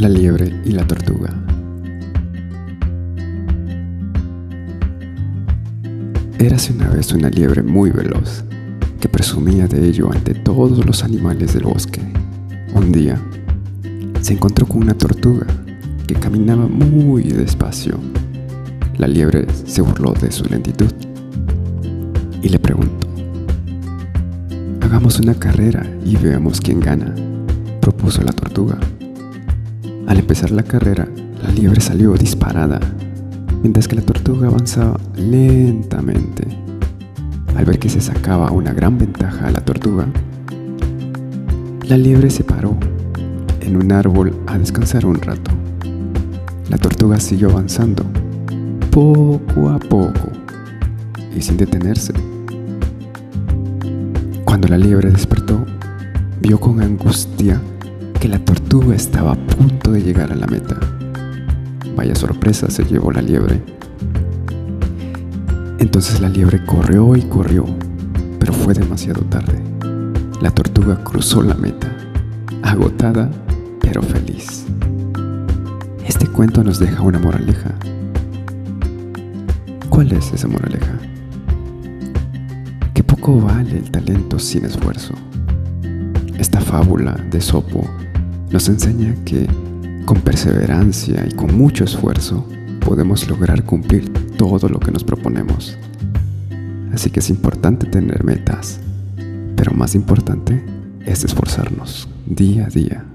La liebre y la tortuga. Érase una vez una liebre muy veloz, que presumía de ello ante todos los animales del bosque. Un día, se encontró con una tortuga que caminaba muy despacio. La liebre se burló de su lentitud y le preguntó, Hagamos una carrera y veamos quién gana, propuso la tortuga. Al empezar la carrera, la liebre salió disparada, mientras que la tortuga avanzaba lentamente. Al ver que se sacaba una gran ventaja a la tortuga, la liebre se paró en un árbol a descansar un rato. La tortuga siguió avanzando, poco a poco, y sin detenerse. Cuando la liebre despertó, vio con angustia que la tortuga estaba a punto de llegar a la meta. Vaya sorpresa se llevó la liebre. Entonces la liebre corrió y corrió, pero fue demasiado tarde. La tortuga cruzó la meta, agotada pero feliz. Este cuento nos deja una moraleja. ¿Cuál es esa moraleja? Que poco vale el talento sin esfuerzo. Esta fábula de Sopo nos enseña que con perseverancia y con mucho esfuerzo podemos lograr cumplir todo lo que nos proponemos. Así que es importante tener metas, pero más importante es esforzarnos día a día.